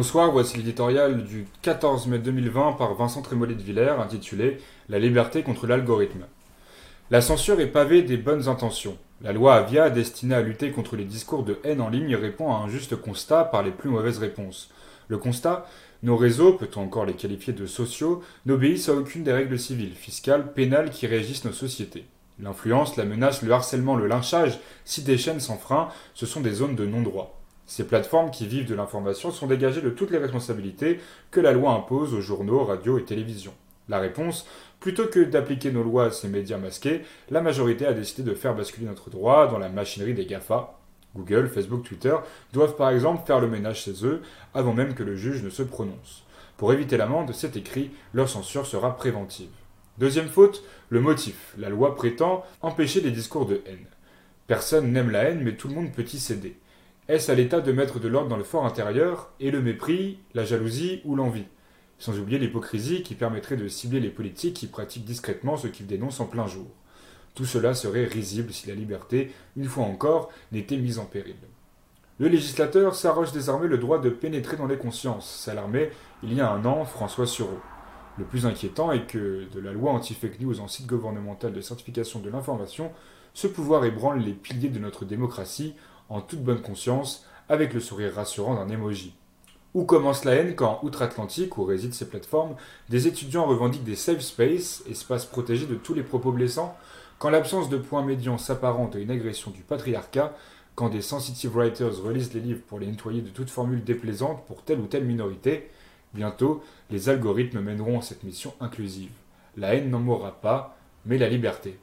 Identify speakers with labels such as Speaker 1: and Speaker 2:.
Speaker 1: Bonsoir, voici l'éditorial du 14 mai 2020 par Vincent Trémollet de Villers intitulé La liberté contre l'algorithme. La censure est pavée des bonnes intentions. La loi Avia, destinée à lutter contre les discours de haine en ligne, répond à un juste constat par les plus mauvaises réponses. Le constat Nos réseaux, peut-on encore les qualifier de sociaux, n'obéissent à aucune des règles civiles, fiscales, pénales qui régissent nos sociétés. L'influence, la menace, le harcèlement, le lynchage, si des chaînes sans frein, ce sont des zones de non-droit. Ces plateformes qui vivent de l'information sont dégagées de toutes les responsabilités que la loi impose aux journaux, radios et télévisions. La réponse, plutôt que d'appliquer nos lois à ces médias masqués, la majorité a décidé de faire basculer notre droit dans la machinerie des GAFA. Google, Facebook, Twitter doivent par exemple faire le ménage chez eux avant même que le juge ne se prononce. Pour éviter l'amende, c'est écrit, leur censure sera préventive. Deuxième faute, le motif. La loi prétend empêcher les discours de haine. Personne n'aime la haine, mais tout le monde peut y céder. Est-ce à l'État de mettre de l'ordre dans le fort intérieur et le mépris, la jalousie ou l'envie? Sans oublier l'hypocrisie qui permettrait de cibler les politiques qui pratiquent discrètement ce qu'ils dénoncent en plein jour. Tout cela serait risible si la liberté, une fois encore, n'était mise en péril. Le législateur s'arroge désormais le droit de pénétrer dans les consciences, s'alarmait il y a un an François Sureau. Le plus inquiétant est que, de la loi anti-fake news en de certification de l'information, ce pouvoir ébranle les piliers de notre démocratie en toute bonne conscience, avec le sourire rassurant d'un emoji. Où commence la haine quand, outre-Atlantique, où résident ces plateformes, des étudiants revendiquent des safe spaces, espaces protégés de tous les propos blessants, quand l'absence de points médians s'apparente à une agression du patriarcat, quand des sensitive writers relisent les livres pour les nettoyer de toute formule déplaisante pour telle ou telle minorité, bientôt les algorithmes mèneront cette mission inclusive. La haine n'en mourra pas, mais la liberté.